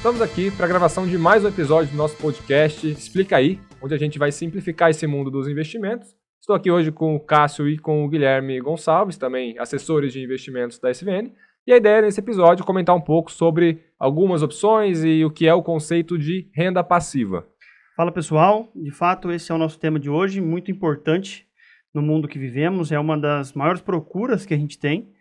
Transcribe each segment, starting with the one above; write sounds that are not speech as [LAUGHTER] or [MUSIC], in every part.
Estamos aqui para a gravação de mais um episódio do nosso podcast Explica aí, onde a gente vai simplificar esse mundo dos investimentos. Estou aqui hoje com o Cássio e com o Guilherme Gonçalves, também assessores de investimentos da SVN. E a ideia nesse episódio é comentar um pouco sobre algumas opções e o que é o conceito de renda passiva. Fala pessoal, de fato esse é o nosso tema de hoje, muito importante no mundo que vivemos, é uma das maiores procuras que a gente tem.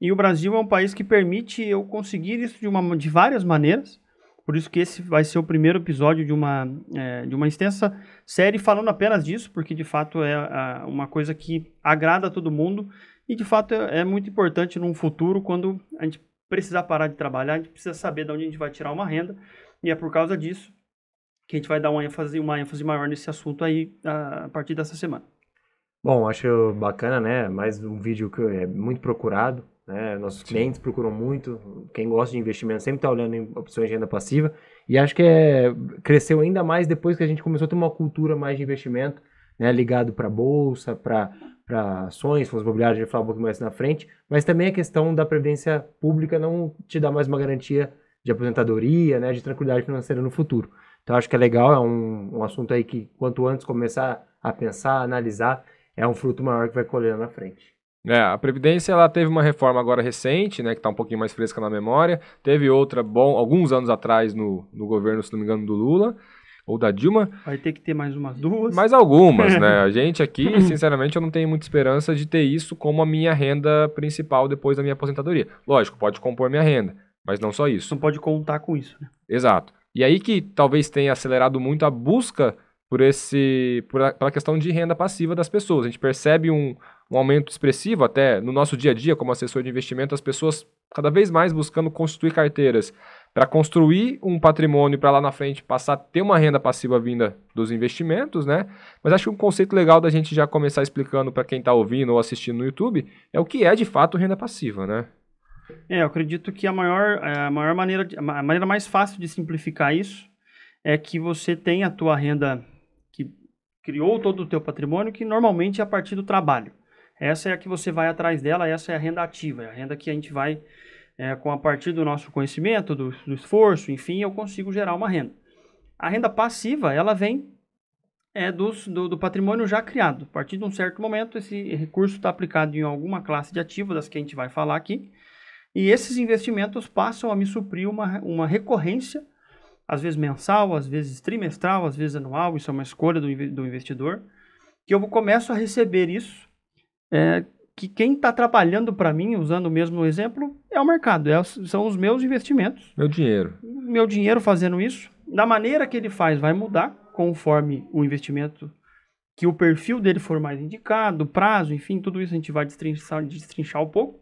E o Brasil é um país que permite eu conseguir isso de, uma, de várias maneiras. Por isso que esse vai ser o primeiro episódio de uma, é, de uma extensa série falando apenas disso, porque de fato é a, uma coisa que agrada a todo mundo e de fato é, é, muito importante num futuro, quando a gente precisar parar de trabalhar, a gente precisa saber de onde a gente vai tirar uma renda, e é por causa disso que a gente vai dar uma ênfase, uma ênfase maior nesse assunto aí a, a partir dessa semana. Bom, acho bacana, né? Mais um vídeo que é muito procurado. Né? Nossos clientes Sim. procuram muito, quem gosta de investimento sempre está olhando em opções de renda passiva. E acho que é, cresceu ainda mais depois que a gente começou a ter uma cultura mais de investimento, né? ligado para bolsa, para ações, fundos imobiliários, a gente vai falar um pouco mais na frente. Mas também a questão da previdência pública não te dá mais uma garantia de aposentadoria, né? de tranquilidade financeira no futuro. Então acho que é legal, é um, um assunto aí que quanto antes começar a pensar, a analisar, é um fruto maior que vai colher na frente. É, a Previdência ela teve uma reforma agora recente, né, que está um pouquinho mais fresca na memória. Teve outra bom, alguns anos atrás no, no governo, se não me engano, do Lula ou da Dilma. Vai ter que ter mais umas duas. Mais algumas, né? [LAUGHS] A gente aqui, sinceramente, eu não tenho muita esperança de ter isso como a minha renda principal depois da minha aposentadoria. Lógico, pode compor minha renda, mas não só isso. Não pode contar com isso, né? Exato. E aí que talvez tenha acelerado muito a busca por esse por a, pela questão de renda passiva das pessoas. A gente percebe um, um aumento expressivo até no nosso dia a dia como assessor de investimento, as pessoas cada vez mais buscando constituir carteiras para construir um patrimônio para lá na frente passar a ter uma renda passiva vinda dos investimentos, né? Mas acho que um conceito legal da gente já começar explicando para quem está ouvindo ou assistindo no YouTube é o que é de fato renda passiva, né? É, eu acredito que a maior, a maior maneira, a maneira mais fácil de simplificar isso é que você tem a tua renda criou todo o teu patrimônio, que normalmente é a partir do trabalho. Essa é a que você vai atrás dela, essa é a renda ativa, é a renda que a gente vai, é, com a partir do nosso conhecimento, do, do, esforço, enfim, eu consigo gerar uma renda. A renda passiva, ela vem é, dos, do, do patrimônio já criado. A partir de um certo momento, esse recurso está aplicado em alguma classe de ativo, das que a gente vai falar aqui, e esses investimentos passam a me suprir uma, uma recorrência às vezes mensal, às vezes trimestral, às vezes anual, isso é uma escolha do, do investidor, que eu começo a receber isso, é, que quem está trabalhando para mim, usando o mesmo exemplo, é o mercado, é, são os meus investimentos. Meu dinheiro. Meu dinheiro fazendo isso. Da maneira que ele faz vai mudar, conforme o investimento, que o perfil dele for mais indicado, prazo, enfim, tudo isso a gente vai destrinchar, destrinchar um pouco.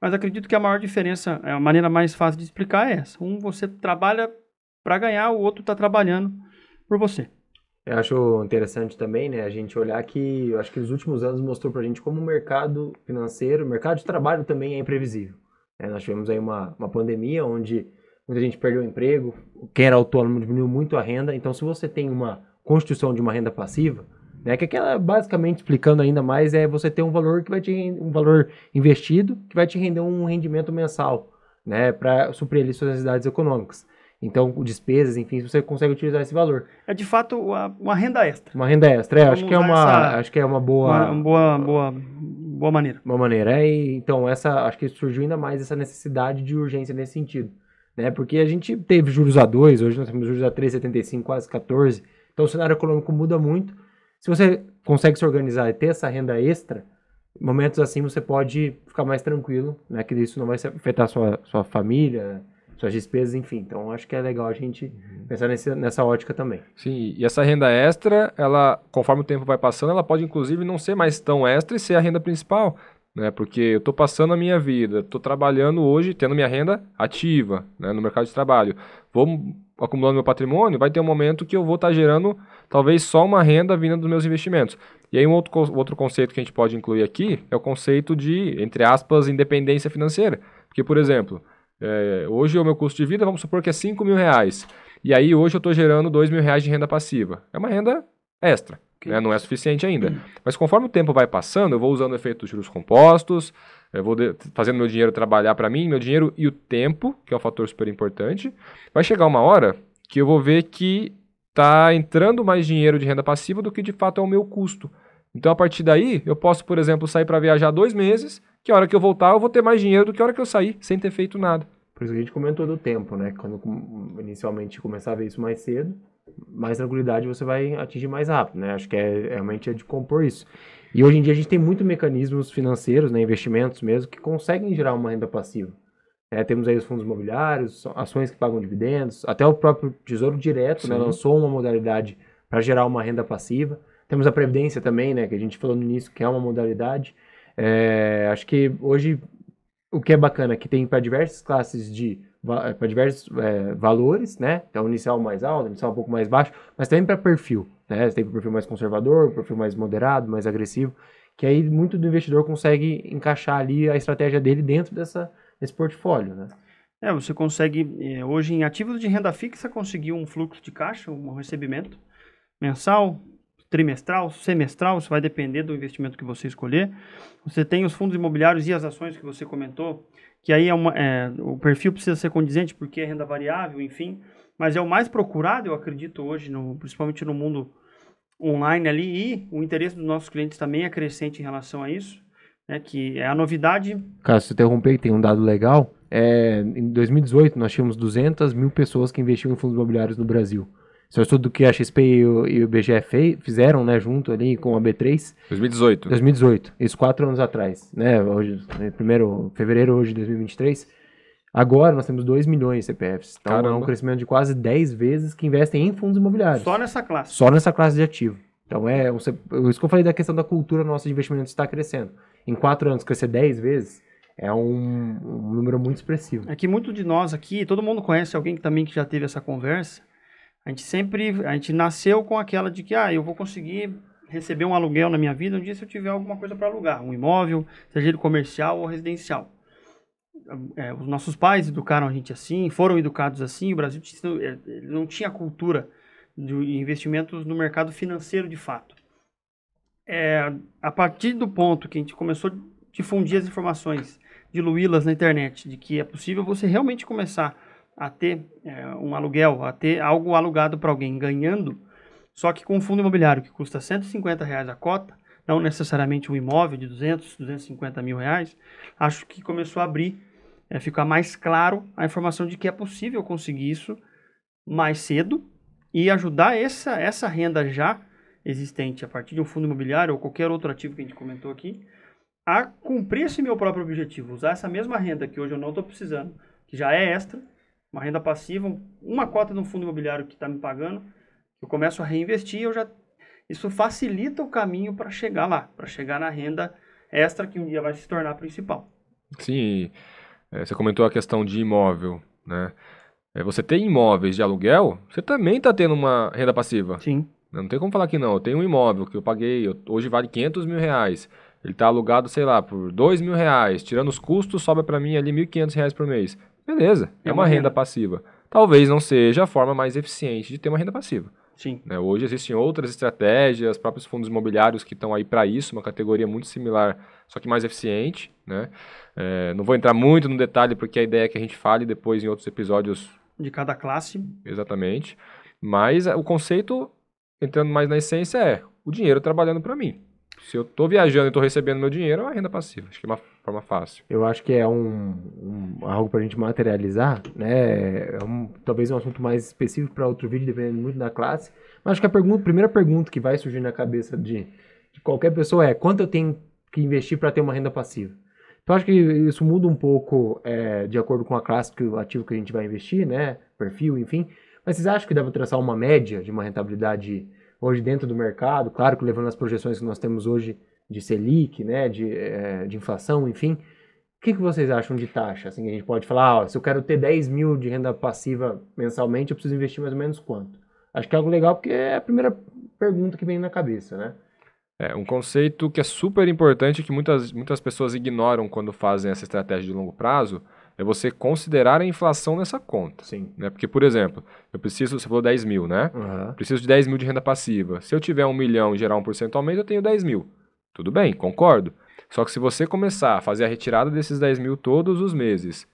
Mas acredito que a maior diferença, a maneira mais fácil de explicar é essa. Um, você trabalha para ganhar, o outro está trabalhando por você. Eu acho interessante também, né, a gente olhar que, eu acho que os últimos anos mostrou para a gente como o mercado financeiro, o mercado de trabalho também é imprevisível. É, nós tivemos aí uma, uma pandemia onde muita gente perdeu o emprego, quem era autônomo diminuiu muito a renda, então se você tem uma constituição de uma renda passiva, né, que aquela basicamente explicando ainda mais é você ter um valor que vai te um valor investido que vai te render um rendimento mensal, né, para suprir ali suas necessidades econômicas. Então, despesas, enfim, você consegue utilizar esse valor. É de fato uma, uma renda extra. Uma renda extra, é, acho que é uma, essa, acho que é uma boa, uma, uma boa, boa, boa maneira. Uma maneira. É, e, então, essa, acho que surgiu ainda mais essa necessidade de urgência nesse sentido, né? Porque a gente teve juros a 2, hoje nós temos juros a 3,75, quase 14. Então, o cenário econômico muda muito. Se você consegue se organizar e ter essa renda extra, momentos assim você pode ficar mais tranquilo, né? Que isso não vai afetar a sua, sua família, suas despesas, enfim. Então, acho que é legal a gente uhum. pensar nesse, nessa ótica também. Sim, e essa renda extra, ela, conforme o tempo vai passando, ela pode inclusive não ser mais tão extra e ser a renda principal, né? Porque eu estou passando a minha vida, estou trabalhando hoje, tendo minha renda ativa, né, no mercado de trabalho. Vou acumulando meu patrimônio, vai ter um momento que eu vou estar tá gerando talvez só uma renda vinda dos meus investimentos. E aí um outro, outro conceito que a gente pode incluir aqui é o conceito de, entre aspas, independência financeira. Porque, por exemplo, é, hoje o meu custo de vida, vamos supor que é 5 mil reais. E aí hoje eu estou gerando 2 mil reais de renda passiva. É uma renda extra, Né? Não é suficiente ainda. Mas conforme o tempo vai passando, eu vou usando o efeito dos juros compostos, eu vou de, fazendo meu dinheiro trabalhar para mim, meu dinheiro e o tempo, que é um fator super importante. Vai chegar uma hora que eu vou ver que está entrando mais dinheiro de renda passiva do que de fato é o meu custo. Então, a partir daí, eu posso, por exemplo, sair para viajar dois meses, que a hora que eu voltar eu vou ter mais dinheiro do que a hora que eu sair, sem ter feito nada. Por isso que a gente comentou do tempo, né? Quando inicialmente começar a ver isso mais cedo, mais tranquilidade você vai atingir mais rápido, né? Acho que é realmente é de compor isso. E hoje em dia a gente tem muitos mecanismos financeiros, né, investimentos mesmo, que conseguem gerar uma renda passiva. É, temos aí os fundos imobiliários, ações que pagam dividendos, até o próprio Tesouro Direto né, lançou uma modalidade para gerar uma renda passiva. Temos a Previdência também, né, que a gente falou no início, que é uma modalidade. É, acho que hoje o que é bacana é que tem para diversas classes de para diversos é, valores, né? Então, inicial mais alto, inicial um pouco mais baixo, mas também para perfil, né? Você tem perfil mais conservador, perfil mais moderado, mais agressivo, que aí muito do investidor consegue encaixar ali a estratégia dele dentro dessa, desse portfólio, né? É, você consegue, é, hoje em ativos de renda fixa, conseguir um fluxo de caixa, um recebimento mensal, trimestral, semestral, isso vai depender do investimento que você escolher. Você tem os fundos imobiliários e as ações que você comentou, que aí é, uma, é o perfil precisa ser condizente porque é renda variável, enfim, mas é o mais procurado, eu acredito hoje, no, principalmente no mundo online ali, e o interesse dos nossos clientes também é crescente em relação a isso, né, que é a novidade. Caso você interromper, tem um dado legal, é, em 2018 nós tínhamos 200 mil pessoas que investiam em fundos imobiliários no Brasil. Isso é estudo que a XP e o, e o BGE fizeram, né, junto ali com a B3. 2018. 2018. Isso quatro anos atrás, né, hoje, né, primeiro fevereiro hoje de 2023. Agora nós temos 2 milhões de CPFs. Então Caramba. é um crescimento de quase 10 vezes que investem em fundos imobiliários. Só nessa classe. Só nessa classe de ativo. Então é, isso que eu falei da questão da cultura nossa de investimento está crescendo. Em quatro anos crescer 10 vezes é um, um número muito expressivo. É que muito de nós aqui, todo mundo conhece alguém que também que já teve essa conversa, a gente sempre, a gente nasceu com aquela de que, ah, eu vou conseguir receber um aluguel na minha vida um dia se eu tiver alguma coisa para alugar, um imóvel, seja ele comercial ou residencial. É, os nossos pais educaram a gente assim, foram educados assim, o Brasil é, não tinha cultura de investimentos no mercado financeiro de fato. É, a partir do ponto que a gente começou a difundir as informações, diluí-las na internet, de que é possível você realmente começar a ter é, um aluguel, a ter algo alugado para alguém ganhando, só que com um fundo imobiliário que custa 150 reais a cota, não necessariamente um imóvel de 200, 250 mil reais, acho que começou a abrir, é, ficar mais claro a informação de que é possível conseguir isso mais cedo e ajudar essa, essa renda já existente a partir de um fundo imobiliário ou qualquer outro ativo que a gente comentou aqui, a cumprir esse meu próprio objetivo, usar essa mesma renda que hoje eu não estou precisando, que já é extra, uma renda passiva, uma cota no fundo imobiliário que está me pagando, eu começo a reinvestir, eu já isso facilita o caminho para chegar lá, para chegar na renda extra que um dia vai se tornar principal. Sim, é, você comentou a questão de imóvel, né? É, você tem imóveis de aluguel, você também está tendo uma renda passiva. Sim. Não tem como falar que não. Eu tenho um imóvel que eu paguei, eu, hoje vale 500 mil reais. Ele está alugado, sei lá, por 2 mil reais. Tirando os custos, sobra para mim ali 1.500 reais por mês. Beleza, é, é uma, renda, renda passiva. Talvez não seja a forma mais eficiente de ter uma renda passiva. Sim. Né? Hoje existem outras estratégias, próprios fundos imobiliários que estão aí para isso, uma categoria muito similar, só que mais eficiente. Né? É, não vou entrar muito no detalhe, porque a ideia é que a gente fale depois em outros episódios. De cada classe. Exatamente. Mas é, o conceito, entrando mais na essência, é o dinheiro trabalhando para mim. Se eu estou viajando e estou recebendo meu dinheiro, é uma renda passiva. Acho que é uma forma fácil. Eu acho que é um, um algo para a gente materializar, né? É um, talvez um assunto mais específico para outro vídeo, dependendo muito da classe. Mas acho que a, pergunta, primeira pergunta que vai surgir na cabeça de, de qualquer pessoa é quanto eu tenho que investir para ter uma renda passiva? Então acho que isso muda um pouco é, de acordo com a classe que o ativo que a gente vai investir, né? Perfil, enfim. Mas vocês acham que para traçar uma média de uma rentabilidade hoje dentro do mercado, claro que levando as projeções que nós temos hoje de Selic, né, de, é, de inflação, enfim. O que, que vocês acham de taxa? Assim, a gente pode falar, ó, se eu quero ter 10 mil de renda passiva mensalmente, eu preciso investir mais ou menos quanto? Acho que é algo legal porque é a primeira pergunta que vem na cabeça, né? É um conceito que é super importante que muitas, muitas pessoas ignoram quando fazem essa estratégia de longo prazo é você considerar a inflação nessa conta. Sim. Né? Porque, por exemplo, eu preciso, você falou 10 mil, né? Aham. Preciso de 10 mil de renda passiva. Se eu tiver um milhão e gerar 1% ao mês, eu tenho 10 mil. Tudo bem, concordo. Só que se você começar a fazer a retirada desses 10 mil todos os meses,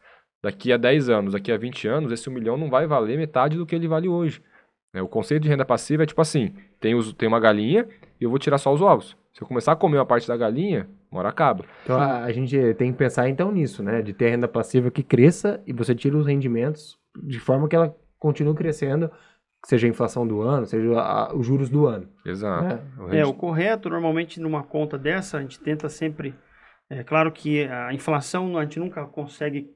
daqui a 10 anos, daqui a 20 anos, esse 1 milhão não vai valer metade do que ele vale hoje. né? O conceito de renda passiva é tipo assim: tem, os, tem uma galinha e eu vou tirar só os ovos. Se eu começar a comer uma parte da galinha, uma hora acaba. Então a, a gente tem que pensar então nisso, né? De ter renda passiva que cresça e você tira os rendimentos de forma que ela continue crescendo, seja a inflação do ano, seja a- os juros do ano. Exato. né? O É, rendi- o correto, normalmente numa conta dessa, a gente tenta sempre. É claro que a inflação a gente nunca consegue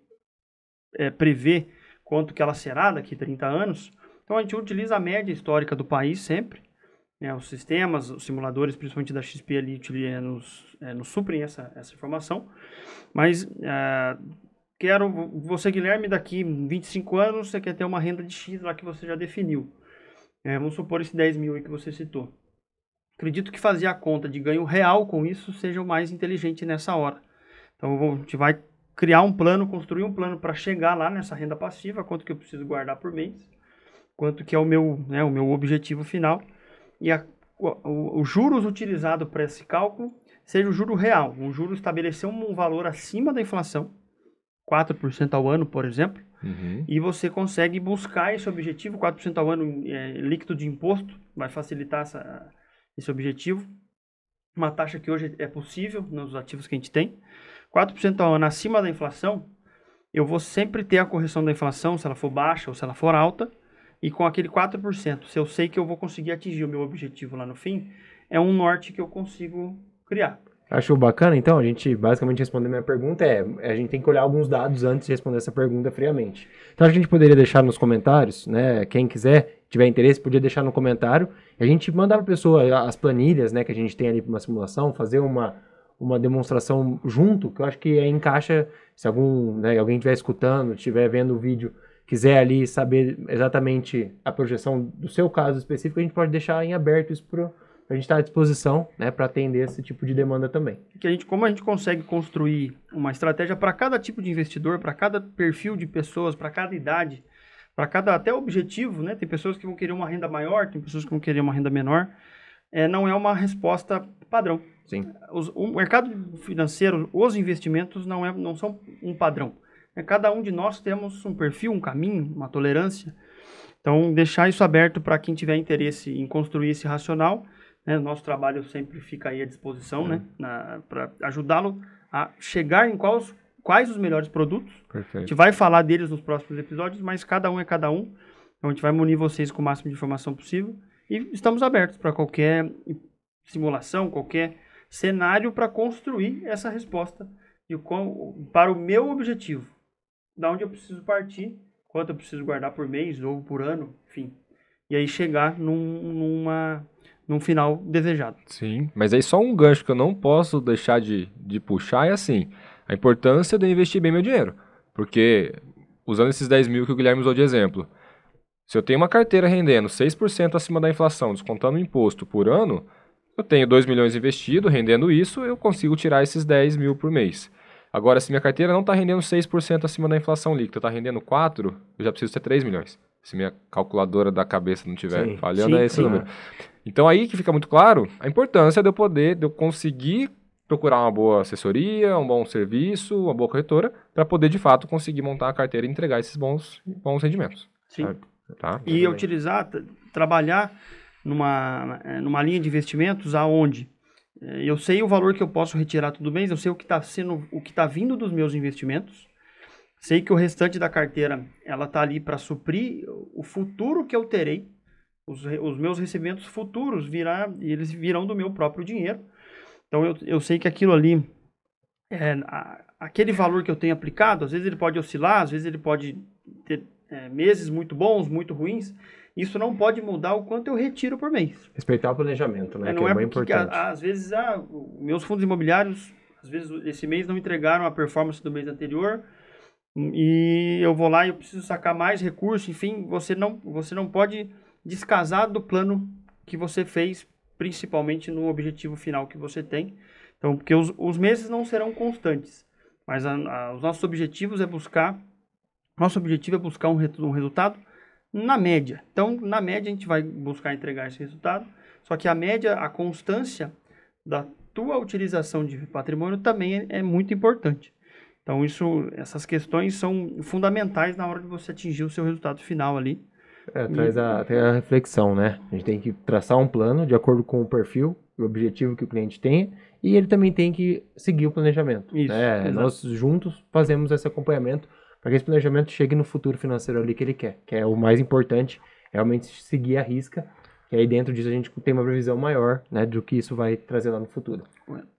é, prever quanto que ela será daqui a 30 anos. Então a gente utiliza a média histórica do país sempre. Né, os sistemas, os simuladores, principalmente da XP utili- é, nos, é, nos suprem essa, essa informação. Mas é, quero, você Guilherme, daqui 25 anos, você quer ter uma renda de X lá que você já definiu. É, vamos supor esse 10 mil aí que você citou. Acredito que fazer a conta de ganho real com isso seja o mais inteligente nessa hora. Então vou- a gente vai criar um plano, construir um plano para chegar lá nessa renda passiva, quanto que eu preciso guardar por mês, quanto que é o meu, né, o meu objetivo final e a- o, o- juros utilizado para esse cálculo seja o juro real. O juro estabeleceu um valor acima da inflação, 4% ao ano, por exemplo, Uhum. e você consegue buscar esse objetivo, 4% ao ano é, líquido de imposto, vai facilitar essa, esse objetivo. Uma taxa que hoje é possível nos ativos que a gente tem. 4% ao ano acima da inflação, eu vou sempre ter a correção da inflação, se ela for baixa ou se ela for alta, e com aquele 4%, se eu sei que eu vou conseguir atingir o meu objetivo lá no fim, é um norte que eu consigo criar. Achou bacana? Então, a gente basicamente respondendo a minha pergunta é, a gente tem que olhar alguns dados antes de responder essa pergunta friamente. Então, a gente poderia deixar nos comentários, né? Quem quiser, tiver interesse, podia deixar no comentário. A gente mandar para a pessoa as planilhas, né, que a gente tem ali para uma simulação, fazer uma, uma demonstração junto, que eu acho que aí encaixa, se algum, né, alguém estiver escutando, estiver vendo o vídeo, quiser ali saber exatamente a projeção do seu caso específico, a gente pode deixar em aberto isso para a gente estar à disposição, né, para atender esse tipo de demanda também. que a gente, como a gente consegue construir uma estratégia para cada tipo de investidor, para cada perfil de pessoas, para cada idade, para cada até objetivo, né? Tem pessoas que vão querer uma renda maior, tem pessoas que vão querer uma renda menor. É, não é uma resposta padrão. Sim. Os- o mercado financeiro, os investimentos não, é, não são um padrão. É, cada um de nós temos um perfil, um caminho, uma tolerância. Então, deixar isso aberto para quem tiver interesse em construir esse racional. Né? Nosso trabalho sempre fica aí à disposição, né? Para ajudá-lo a chegar em quais, quais os melhores produtos. A Perfeito. gente vai falar deles nos próximos episódios, mas cada um é cada um. Então, a gente vai munir vocês com o máximo de informação possível. E estamos abertos para qualquer simulação, qualquer cenário para construir essa resposta de qual, para o meu objetivo. Da onde eu preciso partir, quanto eu preciso guardar por mês ou por ano, enfim. E aí chegar num, numa, num final desejado. Sim, mas aí só um gancho que eu não posso deixar de, de puxar é assim, a importância de eu investir bem meu dinheiro. Porque, usando esses 10 mil que o Guilherme usou de exemplo, se eu tenho uma carteira rendendo 6% acima da inflação, descontando o imposto por ano, eu tenho 2 milhões investido, rendendo isso, eu consigo tirar esses 10 mil por mês. Agora, se minha carteira não está rendendo 6% acima da inflação líquida, está rendendo 4%, eu já preciso ter 3 milhões. Se minha calculadora da cabeça não estiver Sim. falhando, Sim, é esse número. Então aí que fica muito claro a importância de eu poder, de eu conseguir procurar uma boa assessoria, um bom serviço, uma boa corretora, para poder de fato conseguir montar a carteira e entregar esses bons, bons rendimentos. Sim. Sabe? Tá? E utilizar, trabalhar numa, eh, numa linha de investimentos aonde eu sei o valor que eu posso retirar todo mês, eu sei o que está sendo, o que está vindo dos meus investimentos, sei que o restante da carteira ela está ali para suprir o futuro que eu terei, os, os meus recebimentos futuros virá, eles virão do meu próprio dinheiro. Então eu, eu sei que aquilo ali, é, a- aquele valor que eu tenho aplicado, às vezes ele pode oscilar, às vezes ele pode ter é, meses muito bons, muito ruins. Isso não pode mudar o quanto eu retiro por mês. Respeitar o planejamento, né? É, que não é, é bem importante. às vezes ah, meus fundos imobiliários, às vezes esse mês não entregaram a performance do mês anterior hum, e eu vou lá e eu preciso sacar mais recursos. Enfim, você não você não pode descasar do plano que você fez, principalmente no objetivo final que você tem. Então, porque os, os meses não serão constantes. Mas a, a, os nossos objetivos é buscar, nosso objetivo é buscar um, um resultado na média. Então, na média, a gente vai buscar entregar esse resultado, só que a média, a constância da tua utilização de patrimônio também é, é muito importante. Então, isso, essas questões são fundamentais na hora de você atingir o seu resultado final ali. É, traz a, a reflexão, né? A gente tem que traçar um plano de acordo com o perfil, o objetivo que o cliente tem, e ele também tem que seguir o planejamento. Isso, né? Nós juntos fazemos esse acompanhamento para que esse planejamento chegue no futuro financeiro ali que ele quer, que é o mais importante, realmente seguir a risca e aí dentro disso a gente tem uma previsão maior, né, do que isso vai trazer lá no futuro.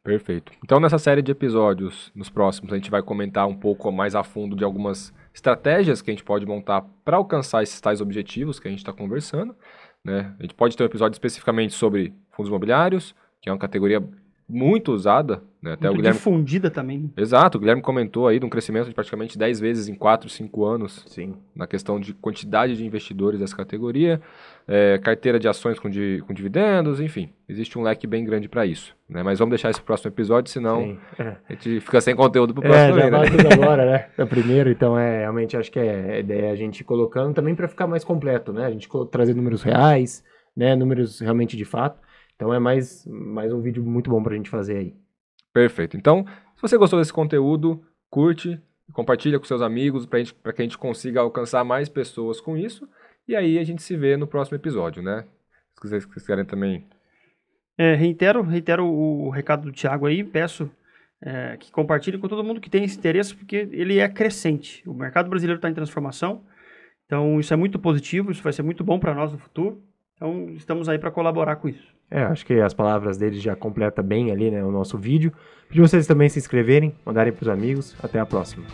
Perfeito. Então nessa série de episódios, nos próximos, a gente vai comentar um pouco mais a fundo de algumas estratégias que a gente pode montar para alcançar esses tais objetivos que a gente está conversando. Né? A gente pode ter um episódio especificamente sobre fundos imobiliários, que é uma categoria muito usada. Né? Até muito o Guilherme... difundida também. Exato, o Guilherme comentou aí de um crescimento de praticamente 10 vezes em 4, 5 anos. Sim. Na questão de quantidade de investidores dessa categoria. É, carteira de ações com, di... com, dividendos, enfim. Existe um leque bem grande para isso. Né? Mas vamos deixar esse pro próximo episódio, senão é. a gente fica sem conteúdo pro próximo. É, já vai tudo agora, né? [LAUGHS] É o primeiro, então é, realmente acho que é a ideia é a gente colocando também para ficar mais completo, né? A gente trazer números reais, né? Números realmente de fato então é mais, mais um vídeo muito bom para a gente fazer aí. Perfeito. Então, se você gostou desse conteúdo, curte, compartilha com seus amigos para que a gente consiga alcançar mais pessoas com isso. E aí a gente se vê no próximo episódio, né? Se vocês quiserem também. É, reitero, reitero o, o recado do Thiago aí, peço é, que compartilhe com todo mundo que tem esse interesse, porque ele é crescente. O mercado brasileiro está em transformação, então isso é muito positivo, isso vai ser muito bom para nós no futuro. Então estamos aí para colaborar com isso. É, acho que as palavras deles já completa bem ali, né, o nosso vídeo. Pedir vocês também se inscreverem, mandarem para os amigos. Até a próxima.